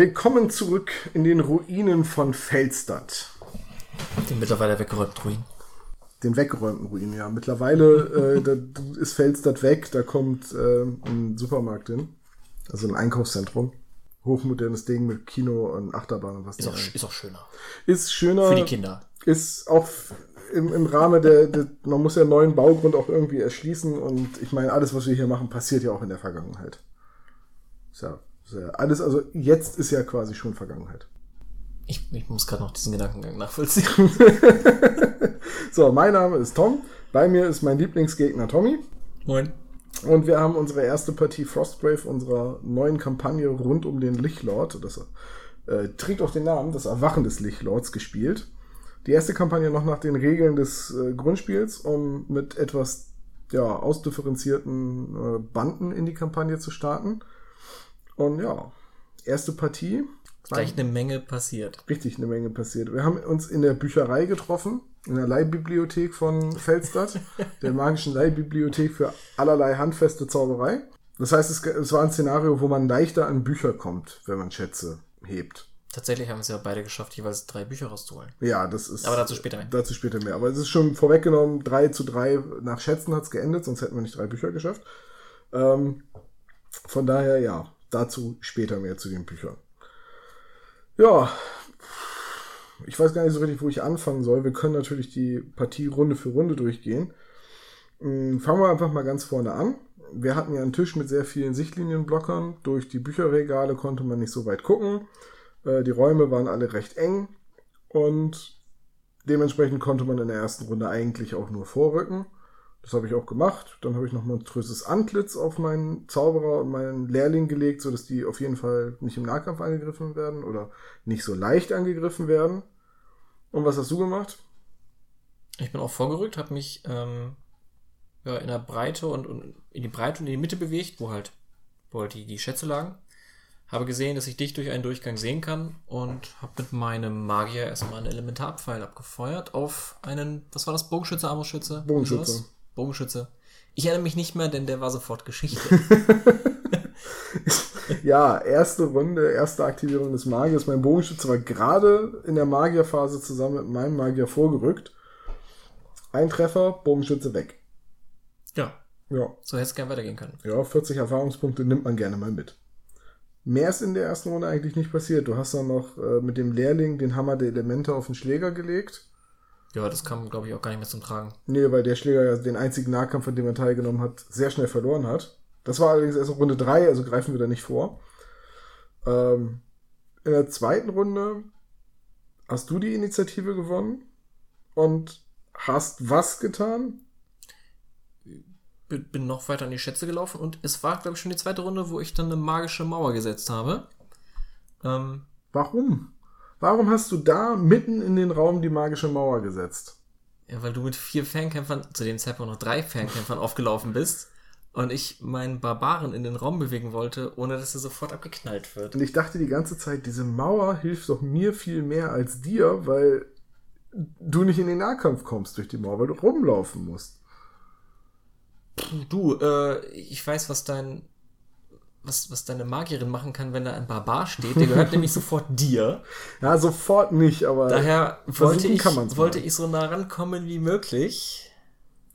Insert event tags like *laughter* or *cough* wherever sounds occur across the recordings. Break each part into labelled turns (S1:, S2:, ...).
S1: Willkommen zurück in den Ruinen von Feldstadt.
S2: Den mittlerweile weggeräumten Ruinen.
S1: Den weggeräumten Ruinen, ja. Mittlerweile äh, da ist Feldstadt weg, da kommt äh, ein Supermarkt hin. Also ein Einkaufszentrum. Hochmodernes Ding mit Kino und Achterbahn und was
S2: Ist auch, ist auch schöner.
S1: Ist schöner.
S2: Für die Kinder.
S1: Ist auch im, im Rahmen der, der, man muss ja einen neuen Baugrund auch irgendwie erschließen und ich meine, alles, was wir hier machen, passiert ja auch in der Vergangenheit. Ist ja alles, also jetzt ist ja quasi schon Vergangenheit.
S2: Ich, ich muss gerade noch diesen Gedankengang nachvollziehen. *laughs*
S1: so, mein Name ist Tom. Bei mir ist mein Lieblingsgegner Tommy.
S2: Moin.
S1: Und wir haben unsere erste Partie Frostgrave unserer neuen Kampagne rund um den Lichlord. Das äh, trägt auch den Namen, das Erwachen des Lichlords, gespielt. Die erste Kampagne noch nach den Regeln des äh, Grundspiels, um mit etwas ja, ausdifferenzierten äh, Banden in die Kampagne zu starten. Und ja, erste Partie.
S2: Gleich eine Menge passiert.
S1: Richtig eine Menge passiert. Wir haben uns in der Bücherei getroffen, in der Leihbibliothek von Feldstadt, *laughs* der magischen Leihbibliothek für allerlei handfeste Zauberei. Das heißt, es, es war ein Szenario, wo man leichter an Bücher kommt, wenn man Schätze hebt.
S2: Tatsächlich haben es ja beide geschafft, jeweils drei Bücher rauszuholen.
S1: Ja, das ist.
S2: Aber dazu später mehr.
S1: Dazu später mehr. Aber es ist schon vorweggenommen, 3 zu 3 nach Schätzen hat es geendet, sonst hätten wir nicht drei Bücher geschafft. Ähm, von daher, ja, dazu später mehr zu den Büchern. Ja, ich weiß gar nicht so richtig, wo ich anfangen soll. Wir können natürlich die Partie Runde für Runde durchgehen. Fangen wir einfach mal ganz vorne an. Wir hatten ja einen Tisch mit sehr vielen Sichtlinienblockern. Durch die Bücherregale konnte man nicht so weit gucken. Die Räume waren alle recht eng und dementsprechend konnte man in der ersten Runde eigentlich auch nur vorrücken. Das habe ich auch gemacht. Dann habe ich noch monströses Antlitz auf meinen Zauberer und meinen Lehrling gelegt, sodass die auf jeden Fall nicht im Nahkampf angegriffen werden oder nicht so leicht angegriffen werden. Und was hast du gemacht?
S2: Ich bin auch vorgerückt, habe mich ähm, ja, in der Breite und, und, in die Breite und in die Mitte bewegt, wo halt, wo halt die, die Schätze lagen. Habe gesehen, dass ich dich durch einen Durchgang sehen kann und habe mit meinem Magier erstmal einen Elementarpfeil abgefeuert auf einen, was war das, Bogenschütze, Armbrustschütze?
S1: Bogenschütze.
S2: Bogenschütze. Ich erinnere mich nicht mehr, denn der war sofort Geschichte. *laughs*
S1: ja, erste Runde, erste Aktivierung des Magiers. Mein Bogenschütze war gerade in der Magierphase zusammen mit meinem Magier vorgerückt. Ein Treffer, Bogenschütze weg.
S2: Ja.
S1: Ja.
S2: So hätte es gerne weitergehen können.
S1: Ja, 40 Erfahrungspunkte nimmt man gerne mal mit. Mehr ist in der ersten Runde eigentlich nicht passiert. Du hast dann noch äh, mit dem Lehrling den Hammer der Elemente auf den Schläger gelegt.
S2: Ja, das kam, glaube ich, auch gar nicht mehr zum Tragen.
S1: Nee, weil der Schläger ja den einzigen Nahkampf, an dem er teilgenommen hat, sehr schnell verloren hat. Das war allerdings erst Runde 3, also greifen wir da nicht vor. Ähm, in der zweiten Runde hast du die Initiative gewonnen und hast was getan?
S2: Bin noch weiter an die Schätze gelaufen und es war, glaube ich, schon die zweite Runde, wo ich dann eine magische Mauer gesetzt habe.
S1: Ähm, Warum? Warum hast du da mitten in den Raum die magische Mauer gesetzt?
S2: Ja, weil du mit vier Fernkämpfern, zu dem Zeitpunkt noch drei Fernkämpfern *laughs* aufgelaufen bist und ich meinen Barbaren in den Raum bewegen wollte, ohne dass er sofort abgeknallt wird.
S1: Und ich dachte die ganze Zeit, diese Mauer hilft doch mir viel mehr als dir, weil du nicht in den Nahkampf kommst durch die Mauer, weil du rumlaufen musst.
S2: Du, äh, ich weiß, was dein was, was deine Magierin machen kann, wenn da ein Barbar steht. Der gehört *laughs* nämlich sofort dir.
S1: Ja, sofort nicht, aber.
S2: Daher wollte ich, wollte ich so nah rankommen wie möglich.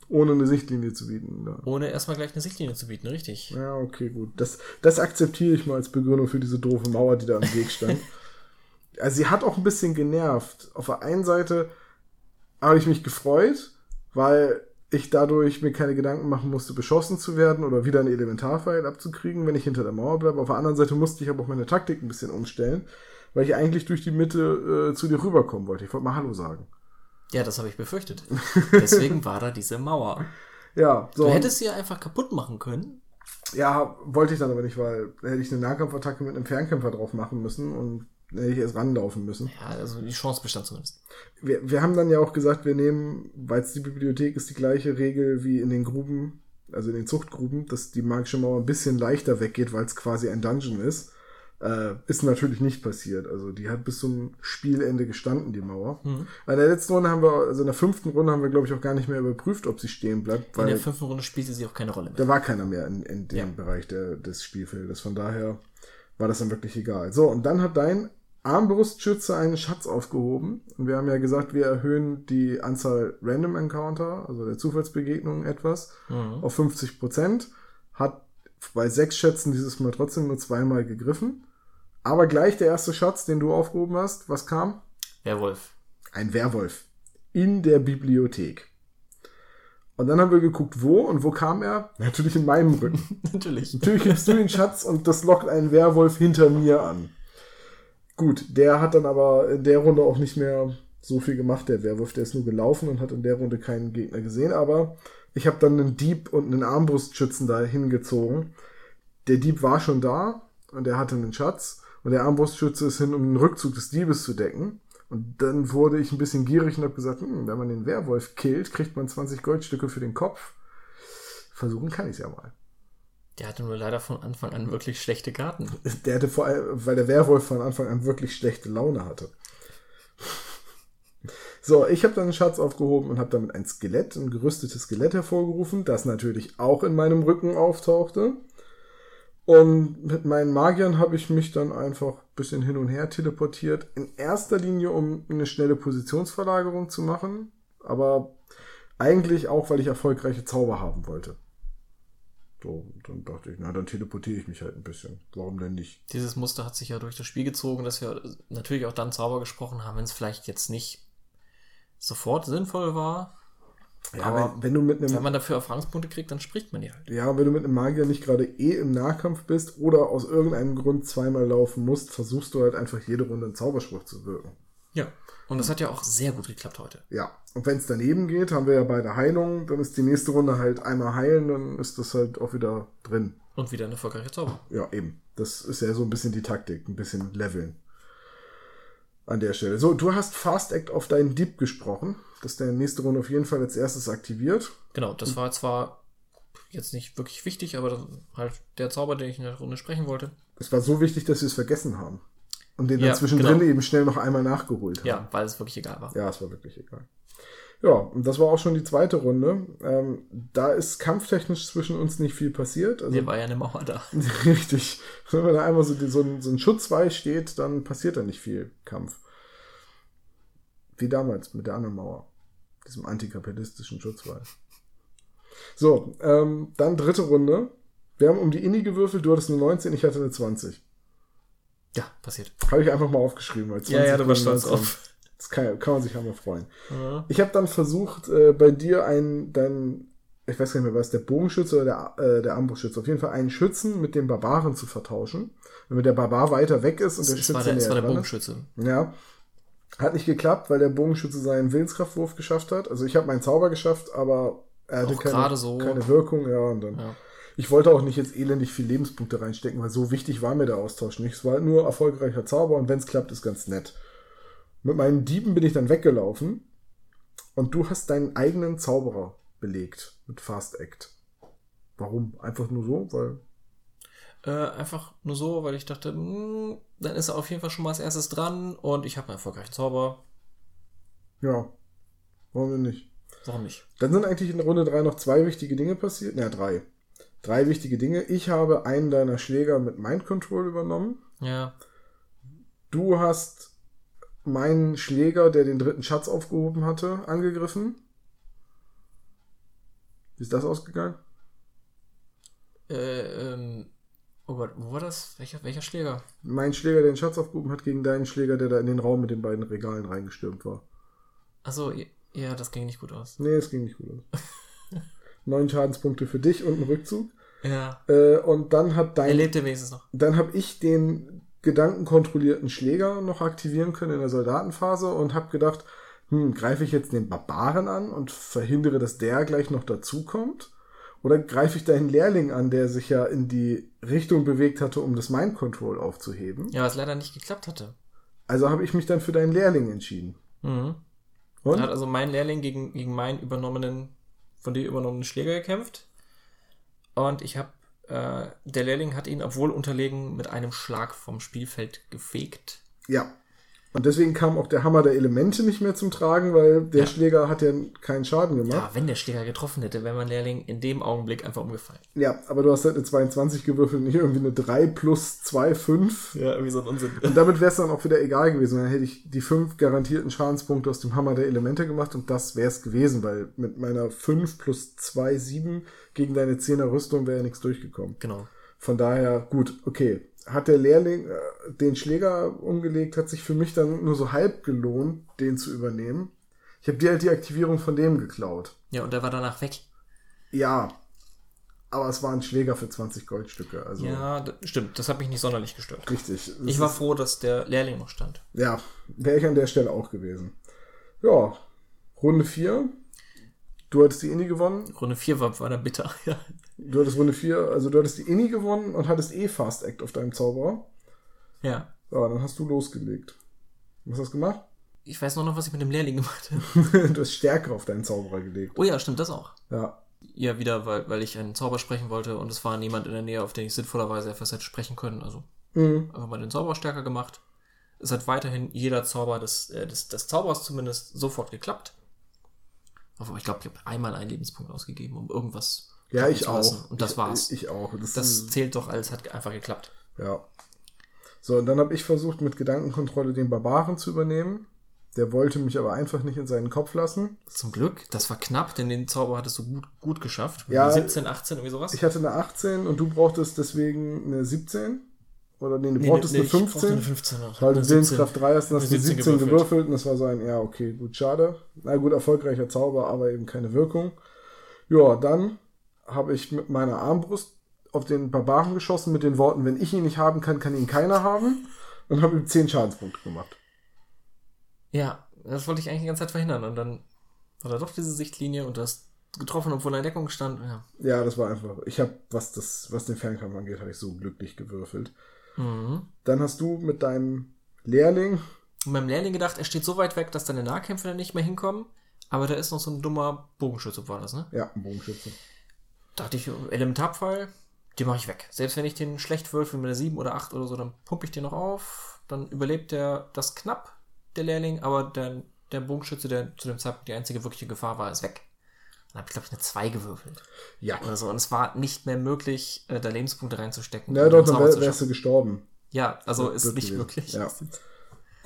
S1: Ohne eine Sichtlinie zu bieten. Ja.
S2: Ohne erstmal gleich eine Sichtlinie zu bieten, richtig.
S1: Ja, okay, gut. Das, das akzeptiere ich mal als Begründung für diese doofe Mauer, die da am Weg stand. *laughs* also, sie hat auch ein bisschen genervt. Auf der einen Seite habe ich mich gefreut, weil ich dadurch mir keine Gedanken machen musste, beschossen zu werden oder wieder einen Elementarpfeil abzukriegen, wenn ich hinter der Mauer bleibe. Auf der anderen Seite musste ich aber auch meine Taktik ein bisschen umstellen, weil ich eigentlich durch die Mitte äh, zu dir rüberkommen wollte. Ich wollte mal Hallo sagen.
S2: Ja, das habe ich befürchtet. Deswegen war da diese Mauer.
S1: Ja,
S2: so. Du hättest sie ja einfach kaputt machen können.
S1: Ja, wollte ich dann aber nicht, weil hätte ich eine Nahkampfattacke mit einem Fernkämpfer drauf machen müssen und hätte ich erst ranlaufen müssen.
S2: Ja, also die Chance bestand zumindest.
S1: Wir, wir haben dann ja auch gesagt, wir nehmen, weil es die Bibliothek ist, die gleiche Regel wie in den Gruben, also in den Zuchtgruben, dass die magische Mauer ein bisschen leichter weggeht, weil es quasi ein Dungeon ist. Äh, ist natürlich nicht passiert. Also die hat bis zum Spielende gestanden, die Mauer. Mhm. In der letzten Runde haben wir, also in der fünften Runde haben wir, glaube ich, auch gar nicht mehr überprüft, ob sie stehen bleibt.
S2: in der fünften Runde spielte sie auch keine Rolle mehr.
S1: Da war keiner mehr in, in dem ja. Bereich der, des Spielfeldes. Von daher war das dann wirklich egal. So, und dann hat dein Armbrustschütze einen Schatz aufgehoben. Und wir haben ja gesagt, wir erhöhen die Anzahl Random Encounter, also der Zufallsbegegnungen etwas,
S2: Mhm.
S1: auf 50 Prozent. Hat bei sechs Schätzen dieses Mal trotzdem nur zweimal gegriffen. Aber gleich der erste Schatz, den du aufgehoben hast, was kam?
S2: Werwolf.
S1: Ein Werwolf. In der Bibliothek. Und dann haben wir geguckt, wo und wo kam er? Natürlich in meinem Rücken. *laughs*
S2: Natürlich.
S1: Natürlich gibst du den Schatz und das lockt einen Werwolf hinter mir an. Gut, der hat dann aber in der Runde auch nicht mehr so viel gemacht, der Werwolf. Der ist nur gelaufen und hat in der Runde keinen Gegner gesehen. Aber ich habe dann einen Dieb und einen Armbrustschützen da hingezogen. Der Dieb war schon da und er hatte einen Schatz. Und der Armbrustschütze ist hin, um den Rückzug des Diebes zu decken. Und dann wurde ich ein bisschen gierig und habe gesagt, hm, wenn man den Werwolf killt, kriegt man 20 Goldstücke für den Kopf. Versuchen kann ich es ja mal.
S2: Der hatte nur leider von Anfang an wirklich schlechte Karten. *laughs*
S1: Der hatte vor allem, weil der Werwolf von Anfang an wirklich schlechte Laune hatte. So, ich habe dann einen Schatz aufgehoben und habe damit ein Skelett, ein gerüstetes Skelett hervorgerufen, das natürlich auch in meinem Rücken auftauchte. Und mit meinen Magiern habe ich mich dann einfach ein bisschen hin und her teleportiert. In erster Linie, um eine schnelle Positionsverlagerung zu machen, aber eigentlich auch, weil ich erfolgreiche Zauber haben wollte. So, dann dachte ich, na, dann teleportiere ich mich halt ein bisschen. Warum denn nicht?
S2: Dieses Muster hat sich ja durch das Spiel gezogen, dass wir natürlich auch dann Zauber gesprochen haben, wenn es vielleicht jetzt nicht sofort sinnvoll war.
S1: Ja,
S2: Aber
S1: wenn, wenn du mit
S2: Wenn
S1: einem
S2: man dafür Erfahrungspunkte kriegt, dann spricht man die halt.
S1: ja, wenn du mit einem Magier nicht gerade eh im Nahkampf bist oder aus irgendeinem Grund zweimal laufen musst, versuchst du halt einfach jede Runde einen Zauberspruch zu wirken.
S2: Ja. Und das hat ja auch sehr gut geklappt heute.
S1: Ja, und wenn es daneben geht, haben wir ja beide Heilung, dann ist die nächste Runde halt einmal heilen, dann ist das halt auch wieder drin.
S2: Und wieder ein erfolgreicher Zauber.
S1: Ja, eben. Das ist ja so ein bisschen die Taktik, ein bisschen leveln. An der Stelle. So, du hast Fast Act auf deinen Dieb gesprochen, dass der nächste Runde auf jeden Fall als erstes aktiviert.
S2: Genau, das war zwar jetzt nicht wirklich wichtig, aber das halt der Zauber, den ich in der Runde sprechen wollte.
S1: Es war so wichtig, dass wir es vergessen haben. Und den dann
S2: Ja,
S1: zwischendrin
S2: genau.
S1: eben schnell noch einmal nachgeholt haben.
S2: Ja, weil es wirklich egal war.
S1: Ja, es war wirklich egal. Ja, und das war auch schon die zweite Runde. Ähm, da ist kampftechnisch zwischen uns nicht viel passiert. Also
S2: Hier war ja eine Mauer da. *laughs*
S1: richtig. Wenn da einmal so, die, so, ein, so ein Schutzwall steht, dann passiert da nicht viel Kampf. Wie damals mit der anderen Mauer. Diesem antikapitalistischen Schutzwall. So, ähm, dann dritte Runde. Wir haben um die Inni gewürfelt. Du hattest eine 19, ich hatte eine 20.
S2: Ja, passiert.
S1: Habe ich einfach mal aufgeschrieben. Weil 20
S2: Ja, ja, du warst stolz
S1: 19.
S2: auf.
S1: Das kann, kann man sich einmal freuen.
S2: Ja.
S1: Ich habe dann versucht, äh, bei dir einen, dein, ich weiß gar nicht mehr, was der Bogenschütze oder der, äh, der Armbrustschütze, auf jeden Fall einen Schützen mit dem Barbaren zu vertauschen. Damit der Barbar weiter weg ist und der
S2: Das
S1: Schütze
S2: war der, das war der
S1: dran ist.
S2: Bogenschütze.
S1: Ja. Hat nicht geklappt, weil der Bogenschütze seinen Willenskraftwurf geschafft hat. Also ich habe meinen Zauber geschafft, aber er hatte
S2: Auch
S1: keine,
S2: so.
S1: keine Wirkung. Ja, und dann.
S2: Ja.
S1: Ich wollte auch nicht jetzt elendig viel Lebenspunkte reinstecken, weil so wichtig war mir der Austausch nicht. Es war halt nur erfolgreicher Zauber und wenn es klappt, ist ganz nett. Mit meinen Dieben bin ich dann weggelaufen und du hast deinen eigenen Zauberer belegt mit Fast Act. Warum? Einfach nur so, weil.
S2: Äh, einfach nur so, weil ich dachte, mh, dann ist er auf jeden Fall schon mal als erstes dran und ich habe einen erfolgreichen Zauber.
S1: Ja. Warum denn nicht?
S2: Warum nicht?
S1: Dann sind eigentlich in Runde 3 noch zwei wichtige Dinge passiert. Ja, drei. Drei wichtige Dinge. Ich habe einen deiner Schläger mit Mind Control übernommen.
S2: Ja.
S1: Du hast meinen Schläger, der den dritten Schatz aufgehoben hatte, angegriffen. Wie ist das ausgegangen?
S2: Äh, ähm, oh Gott, wo war das? Welcher, welcher Schläger?
S1: Mein Schläger, der den Schatz aufgehoben hat, gegen deinen Schläger, der da in den Raum mit den beiden Regalen reingestürmt war.
S2: Achso, ja, das ging nicht gut aus.
S1: Nee, es ging nicht gut aus. *laughs* Neun Schadenspunkte für dich und einen Rückzug.
S2: Ja.
S1: Äh, und dann hat
S2: Er
S1: dein
S2: lebte wenigstens noch.
S1: Dann habe ich den gedankenkontrollierten Schläger noch aktivieren können in der Soldatenphase und habe gedacht, hm, greife ich jetzt den Barbaren an und verhindere, dass der gleich noch dazukommt? Oder greife ich deinen Lehrling an, der sich ja in die Richtung bewegt hatte, um das Mind Control aufzuheben?
S2: Ja, was leider nicht geklappt hatte.
S1: Also habe ich mich dann für deinen Lehrling entschieden.
S2: Mhm.
S1: Und?
S2: Da hat also mein Lehrling gegen, gegen meinen übernommenen, von dir übernommenen Schläger gekämpft. Und ich habe, äh, der Lehrling hat ihn, obwohl unterlegen, mit einem Schlag vom Spielfeld gefegt.
S1: Ja. Und deswegen kam auch der Hammer der Elemente nicht mehr zum Tragen, weil der
S2: Ja.
S1: Schläger hat ja keinen Schaden gemacht.
S2: Ja, wenn der Schläger getroffen hätte, wäre mein Lehrling in dem Augenblick einfach umgefallen.
S1: Ja, aber du hast halt eine 22 gewürfelt, nicht irgendwie eine 3 plus 2, 5.
S2: Ja, irgendwie so ein Unsinn.
S1: Und damit wäre es dann auch wieder egal gewesen. Dann hätte ich die 5 garantierten Schadenspunkte aus dem Hammer der Elemente gemacht und das wäre es gewesen, weil mit meiner 5 plus 2, 7 gegen deine 10er Rüstung wäre ja nichts durchgekommen.
S2: Genau.
S1: Von daher, gut, okay. Hat der Lehrling äh, den Schläger umgelegt, hat sich für mich dann nur so halb gelohnt, den zu übernehmen. Ich habe dir halt die Aktivierung von dem geklaut.
S2: Ja, und der war danach weg.
S1: Ja, aber es war ein Schläger für 20 Goldstücke. Also
S2: Ja, das, stimmt. Das hat mich nicht sonderlich gestört.
S1: richtig.
S2: Ich war froh, dass der Lehrling noch stand.
S1: Ja, wäre ich an der Stelle auch gewesen. Ja, Runde 4. Du hattest die Inni gewonnen.
S2: Runde 4 war, war da bitter. *laughs* Ja.
S1: Du hattest Runde 4, also du hattest die Inni gewonnen und hattest eh Fast Act auf deinem Zauberer.
S2: ja.
S1: Ja, dann hast du losgelegt. Was hast du gemacht?
S2: Ich weiß nur noch, was ich mit dem Lehrling gemacht habe. *laughs*
S1: du hast Stärke auf deinen Zauberer gelegt.
S2: Oh ja, stimmt das auch.
S1: Ja.
S2: Ja, wieder, weil, weil ich einen Zauber sprechen wollte und es war niemand in der Nähe, auf den ich sinnvollerweise etwas hätte sprechen können. Also
S1: Mhm.
S2: einfach mal den Zauber stärker gemacht. Es hat weiterhin jeder Zauber des, äh, des, des Zaubers zumindest sofort geklappt. Aber ich glaube, ich habe einmal einen Lebenspunkt ausgegeben, um irgendwas
S1: Ja, ich auch.
S2: Und das
S1: ich,
S2: war's.
S1: Ich auch. Das,
S2: das zählt doch als hat einfach geklappt.
S1: ja. So, und dann habe ich versucht, mit Gedankenkontrolle den Barbaren zu übernehmen. Der wollte mich aber einfach nicht in seinen Kopf lassen.
S2: Zum Glück, das war knapp, denn den Zauber hattest du gut, gut geschafft.
S1: Ja,
S2: 17, 18, irgendwie sowas.
S1: Ich hatte eine 18 und du brauchtest deswegen eine 17. Oder nee, du
S2: Nee,
S1: brauchtest
S2: nee,
S1: eine
S2: ich brauchte
S1: 15.
S2: eine 15. noch.
S1: Weil du
S2: Eine 17.
S1: Willenskraft 3 hast, dann hast du
S2: Eine
S1: 17
S2: 17
S1: gewürfelt.
S2: gewürfelt.
S1: und das war so ein, ja, okay, gut, schade. Na gut, erfolgreicher Zauber, aber eben keine Wirkung. Ja, dann habe ich mit meiner Armbrust auf den Barbaren geschossen mit den Worten, wenn ich ihn nicht haben kann, kann ihn keiner haben. Und habe ihm 10 Schadenspunkte gemacht.
S2: Ja, das wollte ich eigentlich die ganze Zeit verhindern. Und dann war da doch diese Sichtlinie und du hast getroffen, obwohl er in Deckung stand. Ja.
S1: Ja, das war einfach. Ich habe, was das, was den Fernkampf angeht, habe ich so glücklich gewürfelt.
S2: Mhm.
S1: Dann hast du mit deinem Lehrling,
S2: Und beim Lehrling gedacht, er steht so weit weg, dass deine Nahkämpfer da nicht mehr hinkommen. Aber da ist noch so ein dummer Bogenschütze, war das, ne?
S1: ja, ein Bogenschütze.
S2: Da dachte ich, Elementarpfeil, den mache ich weg. Selbst wenn ich den schlecht würfel mit einer 7 oder 8 oder so, dann pumpe ich den noch auf. Dann überlebt der das knapp, der Lehrling, aber der, der Bogenschütze, der zu dem Zeitpunkt die einzige wirkliche Gefahr war, ist weg. Dann habe ich, glaube ich, eine 2 gewürfelt.
S1: Ja.
S2: Oder so. Und es war nicht mehr möglich, äh, da Lebenspunkte reinzustecken.
S1: Na
S2: um
S1: doch, dann wär, wärst du gestorben.
S2: Ja, also ist nicht
S1: gewesen.
S2: möglich.
S1: Ja. *laughs*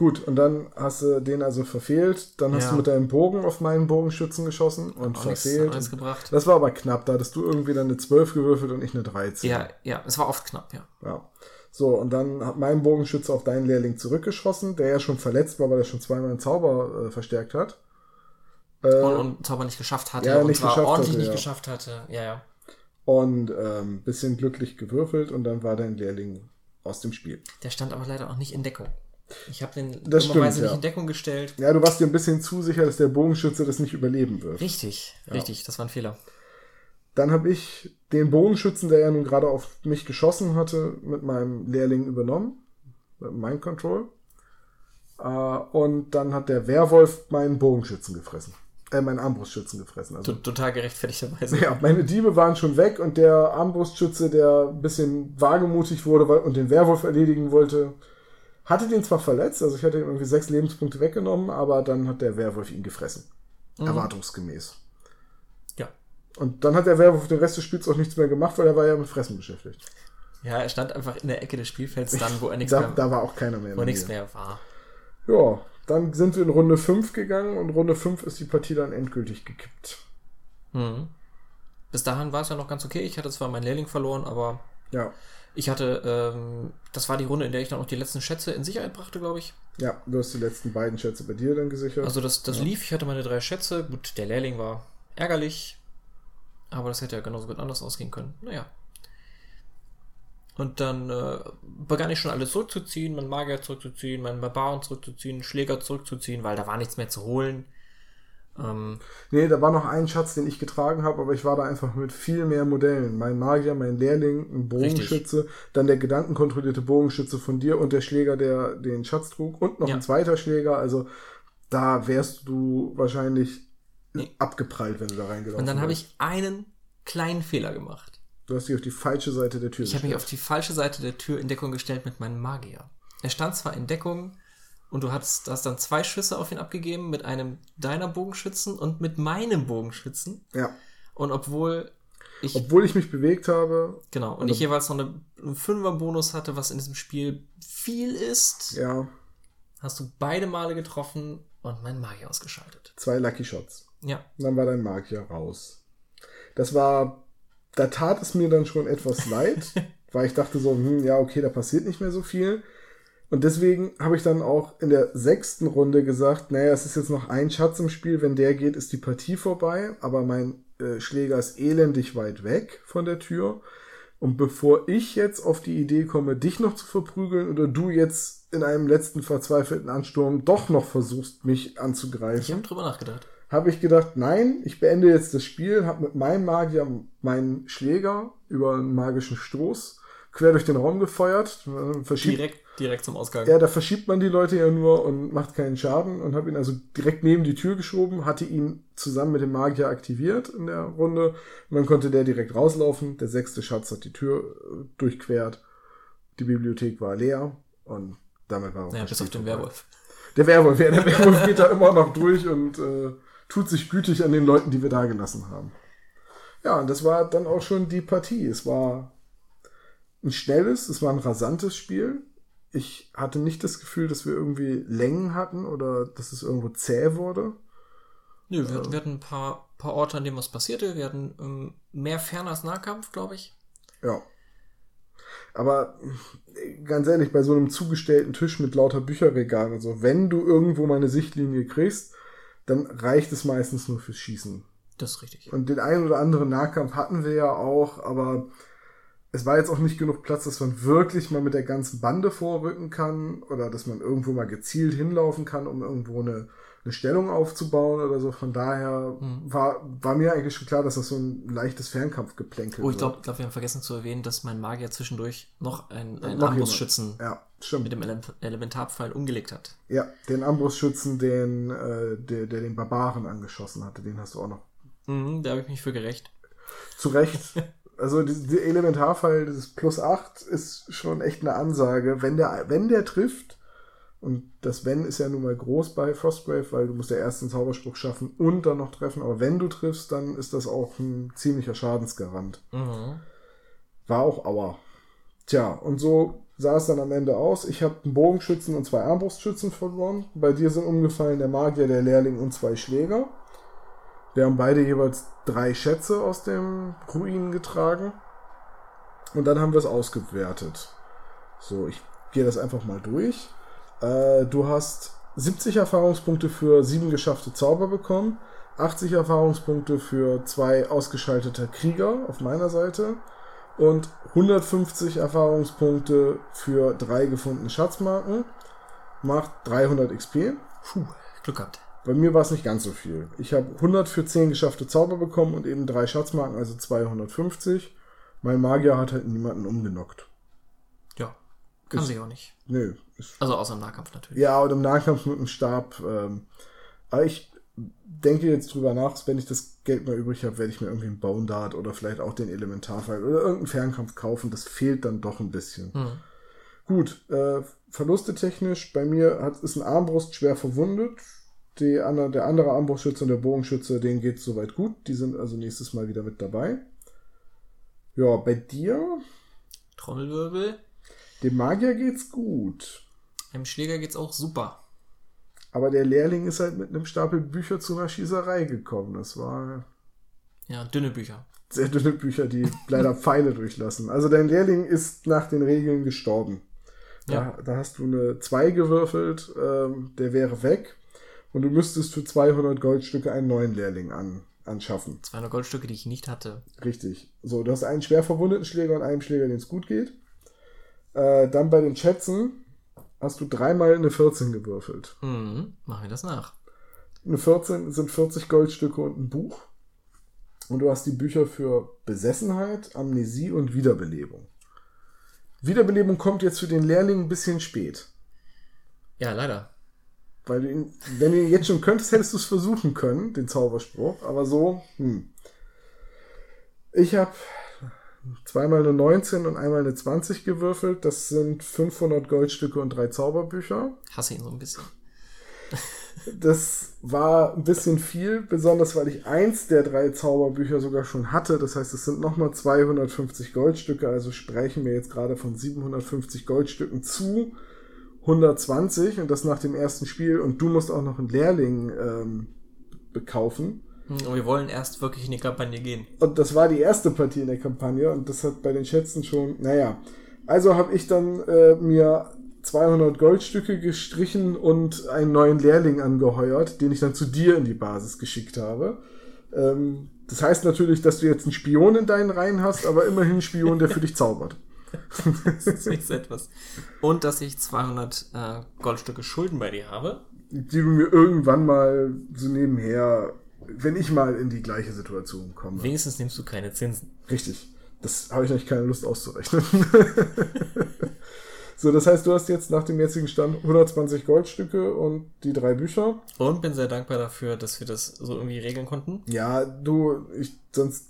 S1: Gut, und dann hast du den also verfehlt. Dann hast
S2: Ja.
S1: du mit deinem Bogen auf meinen Bogenschützen geschossen und
S2: Auch nichts
S1: verfehlt.
S2: Neues gebracht.
S1: Das war aber knapp. Da hattest du irgendwie dann eine 12 gewürfelt und ich eine 13.
S2: Ja, ja, es war oft knapp, ja.
S1: ja. So, und dann hat mein Bogenschütze auf deinen Lehrling zurückgeschossen, der ja schon verletzt war, weil er schon zweimal einen Zauber äh, verstärkt hat. Äh,
S2: Und, und Zauber nicht geschafft hatte
S1: Ja,
S2: und
S1: nicht
S2: zwar
S1: geschafft
S2: ordentlich
S1: hatte,
S2: nicht
S1: ja.
S2: geschafft hatte. Ja, ja.
S1: und ähm, bisschen glücklich gewürfelt und dann war dein Lehrling aus dem Spiel.
S2: Der stand aber leider auch nicht in Deckung. Ich habe den
S1: Das
S2: dummerweise
S1: stimmt,
S2: nicht
S1: ja.
S2: in Deckung gestellt.
S1: Ja, du warst dir ein bisschen zu sicher, dass der Bogenschütze das nicht überleben wird.
S2: Richtig, richtig, das war ein Fehler.
S1: Dann habe ich den Bogenschützen, der ja nun gerade auf mich geschossen hatte, mit meinem Lehrling übernommen. Mind Control. Äh, und dann hat der Werwolf meinen Bogenschützen gefressen. Äh, meinen Armbrustschützen gefressen. Also,
S2: Total gerechtfertigterweise.
S1: ja, meine Diebe waren schon weg und der Armbrustschütze, der ein bisschen wagemutig wurde und den Werwolf erledigen wollte, hatte den zwar verletzt, also ich hatte ihm irgendwie sechs Lebenspunkte weggenommen, aber dann hat der Werwolf ihn gefressen. Erwartungsgemäß.
S2: Ja.
S1: Und dann hat der Werwolf den Rest des Spiels auch nichts mehr gemacht, weil er war ja mit Fressen beschäftigt.
S2: Ja, er stand einfach in der Ecke des Spielfelds dann, wo er nichts *laughs*
S1: Da,
S2: mehr,
S1: da war auch keiner mehr.
S2: wo nichts mehr war.
S1: Ja, dann sind wir in Runde 5 gegangen und Runde 5 ist die Partie dann endgültig gekippt.
S2: Mhm. Bis dahin war es ja noch ganz okay. Ich hatte zwar meinen Lehrling verloren, aber
S1: Ja,
S2: ich hatte, ähm, das war die Runde, in der ich dann auch die letzten Schätze in Sicherheit brachte, glaube ich.
S1: ja, du hast die letzten beiden Schätze bei dir dann gesichert.
S2: Also das, das lief, ich hatte meine drei Schätze. Gut, der Lehrling war ärgerlich, aber das hätte ja genauso gut anders ausgehen können. Naja. Und dann äh, begann ich schon alles zurückzuziehen, meinen Magier zurückzuziehen, meinen Barbaren zurückzuziehen, Schläger zurückzuziehen, weil da war nichts mehr zu holen. Ähm,
S1: nee, da war noch ein Schatz, den ich getragen habe, aber ich war da einfach mit viel mehr Modellen. Mein Magier, mein Lehrling, ein Bogenschütze, dann der gedankenkontrollierte Bogenschütze von dir und der Schläger, der den Schatz trug und noch
S2: Ja.
S1: ein zweiter Schläger. Also da wärst du wahrscheinlich
S2: Nee.
S1: abgeprallt, wenn du da reingelaufen
S2: und dann habe ich einen kleinen Fehler gemacht.
S1: Du hast dich auf die falsche Seite der Tür
S2: Ich habe mich auf die falsche Seite der Tür in Deckung gestellt mit meinem Magier. Er stand zwar in Deckung, und du hast, hast dann zwei Schüsse auf ihn abgegeben mit einem deiner Bogenschützen und mit meinem Bogenschützen.
S1: Ja.
S2: Und obwohl ich,
S1: Obwohl ich mich bewegt habe.
S2: genau, und ich jeweils noch eine, einen Fünfer-Bonus hatte, was in diesem Spiel viel ist,
S1: Ja,
S2: hast du beide Male getroffen und mein Magier ausgeschaltet.
S1: zwei Lucky Shots.
S2: Ja.
S1: Und dann war dein Magier raus. Das war, da tat es mir dann schon etwas *laughs* leid, weil ich dachte so, hm, ja, okay, da passiert nicht mehr so viel. Und deswegen habe ich dann auch in der sechsten Runde gesagt, naja, es ist jetzt noch ein Schatz im Spiel, wenn der geht, ist die Partie vorbei, aber mein äh, Schläger ist elendig weit weg von der Tür. Und bevor ich jetzt auf die Idee komme, dich noch zu verprügeln oder du jetzt in einem letzten verzweifelten Ansturm doch noch versuchst, mich
S2: Ich
S1: anzugreifen,
S2: habe drüber nachgedacht.
S1: habe ich gedacht, nein, ich beende jetzt das Spiel, habe mit meinem Magier meinen Schläger über einen magischen Stoß quer durch den Raum gefeuert. Äh, Verschiebt,
S2: Direkt, direkt zum Ausgang.
S1: ja, da verschiebt man die Leute ja nur und macht keinen Schaden und habe ihn also direkt neben die Tür geschoben, hatte ihn zusammen mit dem Magier aktiviert in der Runde und dann konnte der direkt rauslaufen. Der sechste Schatz hat die Tür äh, durchquert. Die Bibliothek war leer und damit war auch
S2: Ja, bis auf den
S1: vorbei.
S2: Werwolf.
S1: Der Werwolf, ja, der Werwolf geht da immer noch durch und äh, tut sich gütig an den Leuten, die wir da gelassen haben. Ja, und das war dann auch schon die Partie. Es war ein schnelles, es war ein rasantes Spiel. Ich hatte nicht das Gefühl, dass wir irgendwie Längen hatten oder dass es irgendwo zäh wurde.
S2: Nö, wir, hatten- wir hatten ein paar, paar Orte, an denen was passierte. Wir hatten ähm, mehr Fern- als Nahkampf, glaube ich.
S1: Ja. Aber ganz ehrlich, bei so einem zugestellten Tisch mit lauter Bücherregalen und so, wenn du irgendwo mal eine Sichtlinie kriegst, dann reicht es meistens nur fürs Schießen.
S2: Das ist richtig.
S1: Und den einen oder anderen Nahkampf hatten wir ja auch, aber es war jetzt auch nicht genug Platz, dass man wirklich mal mit der ganzen Bande vorrücken kann oder dass man irgendwo mal gezielt hinlaufen kann, um irgendwo eine, eine Stellung aufzubauen oder so. Von daher war, war mir eigentlich schon klar, dass das so ein leichtes Fernkampfgeplänkel
S2: Oh, ich glaube, glaub, wir haben vergessen zu erwähnen, dass mein Magier zwischendurch noch einen, einen Armbrustschützen
S1: Ja,
S2: mit dem Ele Elementarpfeil umgelegt hat.
S1: Ja, den Ambrusschützen, den, äh, der, der den Barbaren angeschossen hatte, den hast du auch noch.
S2: Mhm, da habe ich mich für gerecht.
S1: Zu Recht. *laughs* Also die Elementarfall, dieses Plus 8 ist schon echt eine Ansage. Wenn der, wenn der trifft, und das Wenn ist ja nun mal groß bei Frostgrave, weil du musst ja erst einen Zauberspruch schaffen und dann noch treffen, aber wenn du triffst, dann ist das auch ein ziemlicher Schadensgarant.
S2: Mhm.
S1: War auch Aua. Tja, und so sah es dann am Ende aus. Ich habe einen Bogenschützen und zwei Armbrustschützen verloren. Bei dir sind umgefallen der Magier, der Lehrling und zwei Schläger. Wir haben beide jeweils drei Schätze aus dem Ruinen getragen. Und dann haben wir es ausgewertet. So, ich gehe das einfach mal durch. Äh, du hast 70 Erfahrungspunkte für sieben geschaffte Zauber bekommen, 80 Erfahrungspunkte für zwei ausgeschaltete Krieger auf meiner Seite und 150 Erfahrungspunkte für drei gefundene Schatzmarken. Macht 300 XP.
S2: Puh, Glück gehabt.
S1: Bei mir war es nicht ganz so viel. Ich habe 100 für 10 geschaffte Zauber bekommen und eben drei Schatzmarken, also 250. Mein Magier hat halt niemanden umgenockt.
S2: Ja, kann
S1: Ist-
S2: sich auch nicht.
S1: Nö.
S2: Also außer im Nahkampf natürlich.
S1: ja, und im Nahkampf mit dem Stab. Ähm, aber ich denke jetzt drüber nach, wenn ich das Geld mal übrig habe, werde ich mir irgendwie einen Bone Dart oder vielleicht auch den Elementarfall oder irgendeinen Fernkampf kaufen. Das fehlt dann doch ein bisschen.
S2: Mhm.
S1: Gut, äh, Verluste technisch, bei mir hat, ist ein Armbrust schwer verwundet. Die andere, der andere Armbrustschütze und der Bogenschütze, denen geht soweit gut. Die sind also nächstes Mal wieder mit dabei. Ja, bei dir,
S2: Trommelwirbel.
S1: dem Magier geht's gut.
S2: Dem Schläger geht's auch super.
S1: Aber der Lehrling ist halt mit einem Stapel Bücher zu einer Schießerei gekommen. Das war
S2: Ja, dünne Bücher.
S1: sehr dünne Bücher, die leider Pfeile durchlassen. Also dein Lehrling ist nach den Regeln gestorben. Da,
S2: Ja.
S1: da hast du eine 2 gewürfelt, ähm, der wäre weg. Und du müsstest für 200 Goldstücke einen neuen Lehrling an, anschaffen.
S2: 200 Goldstücke, die ich nicht hatte.
S1: Richtig. So, du hast einen schwer verwundeten Schläger und einen Schläger, den es gut geht. Äh, dann bei den Schätzen hast du dreimal eine 14 gewürfelt.
S2: Mhm. Machen wir das nach.
S1: Eine 14 sind 40 Goldstücke und ein Buch. Und du hast die Bücher für Besessenheit, Amnesie und Wiederbelebung. Wiederbelebung kommt jetzt für den Lehrling ein bisschen spät.
S2: Ja, leider.
S1: Weil du ihn, wenn du ihn jetzt schon könntest, hättest du es versuchen können, den Zauberspruch. Aber so, hm. Ich habe zweimal eine 19 und einmal eine 20 gewürfelt. Das sind 500 Goldstücke und drei Zauberbücher.
S2: Hasse ihn so ein bisschen.
S1: Das war ein bisschen viel, besonders weil ich eins der drei Zauberbücher sogar schon hatte. Das heißt, es sind nochmal 250 Goldstücke, also sprechen wir jetzt gerade von 750 Goldstücken zu 120 und das nach dem ersten Spiel. Und du musst auch noch einen Lehrling ähm, bekaufen.
S2: Und hm, wir wollen erst wirklich in die Kampagne gehen.
S1: Und das war die erste Partie in der Kampagne und das hat bei den Schätzen schon, naja. Also habe ich dann äh, mir 200 Goldstücke gestrichen und einen neuen Lehrling angeheuert, den ich dann zu dir in die Basis geschickt habe. Ähm, das heißt natürlich, dass du jetzt einen Spion in deinen Reihen hast, aber immerhin einen Spion, der für *laughs* dich zaubert.
S2: Das ist nichts etwas. Und dass ich 200 äh, Goldstücke Schulden bei dir habe.
S1: Die du mir irgendwann mal so nebenher, wenn ich mal in die gleiche Situation komme.
S2: Wenigstens nimmst du keine Zinsen.
S1: Richtig. Das habe ich eigentlich keine Lust auszurechnen. *laughs* So, das heißt, du hast jetzt nach dem jetzigen Stand 120 Goldstücke und die drei Bücher.
S2: Und bin sehr dankbar dafür, dass wir das so irgendwie regeln konnten.
S1: Ja, du, ich, sonst,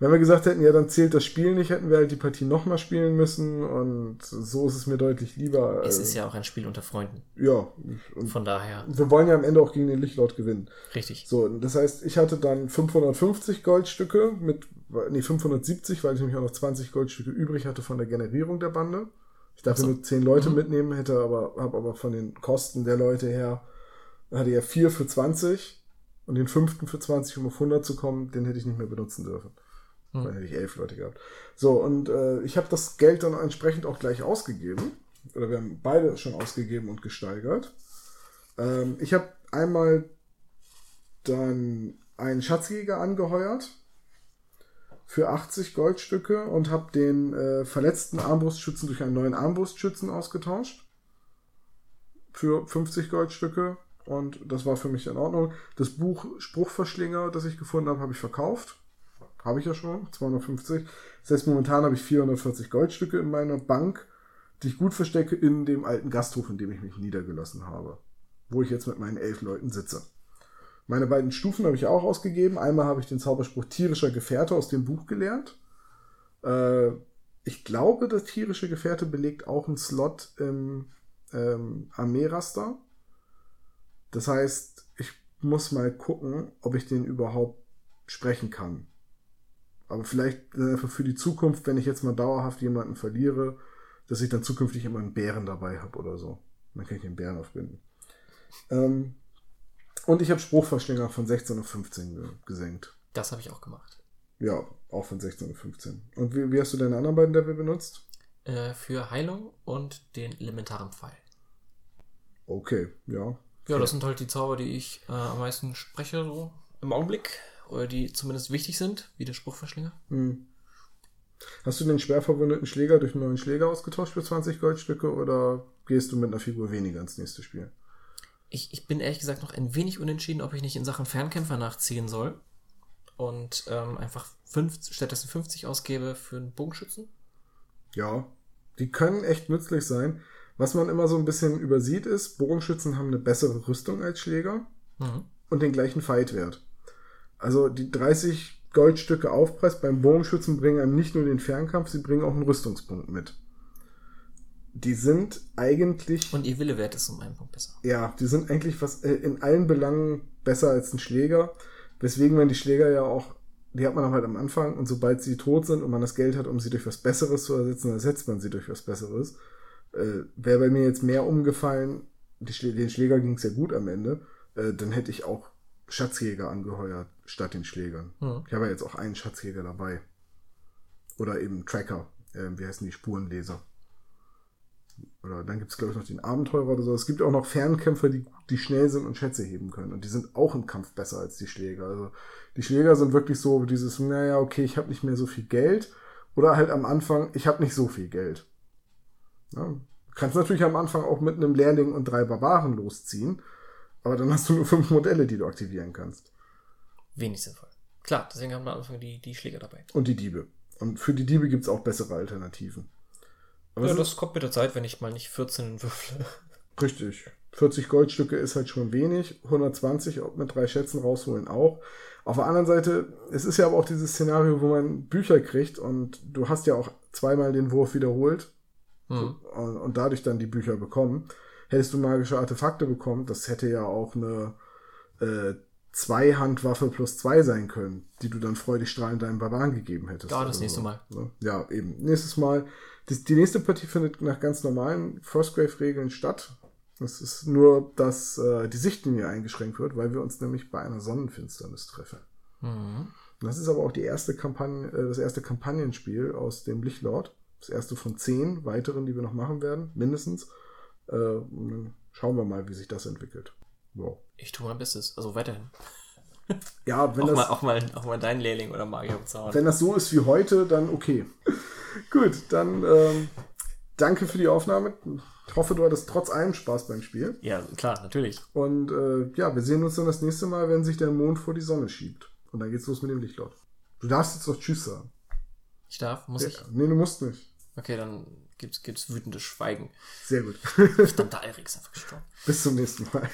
S1: wenn wir gesagt hätten, ja, dann zählt das Spiel nicht, hätten wir halt die Partie nochmal spielen müssen und so ist es mir deutlich lieber.
S2: Es ist ja auch ein Spiel unter Freunden.
S1: Ja.
S2: Und von daher.
S1: Wir wollen ja am Ende auch gegen den Lichtlord gewinnen.
S2: Richtig.
S1: So, das heißt, ich hatte dann 550 Goldstücke mit, nee, 570, weil ich nämlich auch noch 20 Goldstücke übrig hatte von der Generierung der Bande. Ich darf also, nur zehn Leute mhm. mitnehmen, hätte aber, habe aber von den Kosten der Leute her, hatte ja vier für 20 und den fünften für 20, um auf 100 zu kommen, den hätte ich nicht mehr benutzen dürfen. Mhm. Dann hätte ich elf Leute gehabt. So, und äh, ich habe das Geld dann entsprechend auch gleich ausgegeben. Oder wir haben beide schon ausgegeben und gesteigert. Ähm, ich habe einmal dann einen Schatzjäger angeheuert für 80 Goldstücke und habe den äh, verletzten Armbrustschützen durch einen neuen Armbrustschützen ausgetauscht. Für 50 Goldstücke. Und das war für mich in Ordnung. Das Buch Spruchverschlinger, das ich gefunden habe, habe ich verkauft. Habe ich ja schon, 250. Das heißt, momentan habe ich 440 Goldstücke in meiner Bank, die ich gut verstecke in dem alten Gasthof, in dem ich mich niedergelassen habe. Wo ich jetzt mit meinen elf Leuten sitze. Meine beiden Stufen habe ich auch ausgegeben. Einmal habe ich den Zauberspruch tierischer Gefährte aus dem Buch gelernt. Äh, ich glaube, das tierische Gefährte belegt auch einen Slot im ähm, Armeeraster. Das heißt, ich muss mal gucken, ob ich den überhaupt sprechen kann. Aber vielleicht äh, für die Zukunft, wenn ich jetzt mal dauerhaft jemanden verliere, dass ich dann zukünftig immer einen Bären dabei habe oder so. Dann kann ich den Bären aufbinden. Ähm, und ich habe Spruchverschlinger von 16 auf 15 ge gesenkt.
S2: Das habe ich auch gemacht.
S1: Ja, auch von 16 auf 15. Und wie, wie hast du deine anderen beiden Level benutzt?
S2: Äh, für Heilung und den elementaren Pfeil.
S1: Okay, ja.
S2: Ja, das sind halt die Zauber, die ich äh, am meisten spreche, so im Augenblick. Oder die zumindest wichtig sind, wie der Spruchverschlinger. Hm.
S1: Hast du den schwer verwundeten Schläger durch einen neuen Schläger ausgetauscht für 20 Goldstücke oder gehst du mit einer Figur weniger ins nächste Spiel?
S2: ich, ich bin ehrlich gesagt noch ein wenig unentschieden, ob ich nicht in Sachen Fernkämpfer nachziehen soll und ähm, einfach fünf, stattdessen 50 ausgebe für einen Bogenschützen.
S1: Ja, die können echt nützlich sein. Was man immer so ein bisschen übersieht ist, Bogenschützen haben eine bessere Rüstung als Schläger mhm. und den gleichen Fightwert. Also die 30 Goldstücke Aufpreis beim Bogenschützen bringen einem nicht nur den Fernkampf, sie bringen auch einen Rüstungspunkt mit die sind eigentlich.
S2: Und ihr Willewert ist um einen Punkt besser.
S1: Ja, die sind eigentlich was äh, in allen Belangen besser als ein Schläger. Weswegen man die Schläger ja auch, die hat man halt am Anfang und sobald sie tot sind und man das Geld hat, um sie durch was Besseres zu ersetzen, ersetzt man sie durch was Besseres. Äh, Wäre bei mir jetzt mehr umgefallen, die den Schläger ging es ja gut am Ende, äh, dann hätte ich auch Schatzjäger angeheuert statt den Schlägern. Hm. Ich habe ja jetzt auch einen Schatzjäger dabei. Oder eben Tracker. Äh, wie heißen die Spurenleser? Oder dann gibt es, glaube ich, noch den Abenteurer oder so. Es gibt auch noch Fernkämpfer, die, die schnell sind und Schätze heben können. Und die sind auch im Kampf besser als die Schläger. Also die Schläger sind wirklich so dieses, naja, okay, ich habe nicht mehr so viel Geld. Oder halt am Anfang, ich habe nicht so viel Geld. Ja, du kannst natürlich am Anfang auch mit einem Lehrling und drei Barbaren losziehen. Aber dann hast du nur fünf Modelle, die du aktivieren kannst.
S2: Wenig sinnvoll. Klar, deswegen haben wir am Anfang die, die Schläger dabei.
S1: Und die Diebe. Und für die Diebe gibt es auch bessere Alternativen.
S2: Aber ja, das kommt mit der Zeit, wenn ich mal nicht 14 würfle.
S1: Richtig. 40 Goldstücke ist halt schon wenig. 120 mit drei Schätzen rausholen auch. Auf der anderen Seite, es ist ja aber auch dieses Szenario, wo man Bücher kriegt und du hast ja auch zweimal den Wurf wiederholt
S2: Hm.
S1: und, und dadurch dann die Bücher bekommen. Hättest du magische Artefakte bekommen, das hätte ja auch eine äh, Zweihandwaffe plus zwei sein können, die du dann freudig strahlend deinem Barbaren gegeben hättest.
S2: Ja, das
S1: oder
S2: nächste
S1: so.
S2: Mal.
S1: Ne? Ja, eben. Nächstes Mal. Die, die nächste Partie findet nach ganz normalen Frostgrave-Regeln statt. Es ist nur, dass äh, die Sichtlinie eingeschränkt wird, weil wir uns nämlich bei einer Sonnenfinsternis treffen.
S2: Mhm.
S1: Das ist aber auch die erste Kampagne, äh, das erste Kampagnenspiel aus dem Lichtlord. Das erste von zehn weiteren, die wir noch machen werden, mindestens. Äh, dann schauen wir mal, wie sich das entwickelt. Wow.
S2: Ich tue mein Bestes. Also weiterhin.
S1: Ja, wenn *laughs*
S2: Auch
S1: das,
S2: mal, auch, mal, auch mal deinen Lehrling oder Magier bezahlen.
S1: wenn das so ist wie heute, dann okay. *laughs* Gut, dann ähm, danke für die Aufnahme. Ich hoffe, du hattest trotz allem Spaß beim Spiel.
S2: Ja, klar, natürlich.
S1: Und äh, ja, wir sehen uns dann das nächste Mal, wenn sich der Mond vor die Sonne schiebt. Und dann geht's los mit dem Lichtlord. Du darfst jetzt doch Tschüss sagen.
S2: Ich darf, muss ich.
S1: Ja, nee, du musst nicht.
S2: Okay, dann gibt's, gibt's wütendes Schweigen.
S1: Sehr gut.
S2: Verdammter Alrik ist einfach gestorben.
S1: Bis zum nächsten Mal.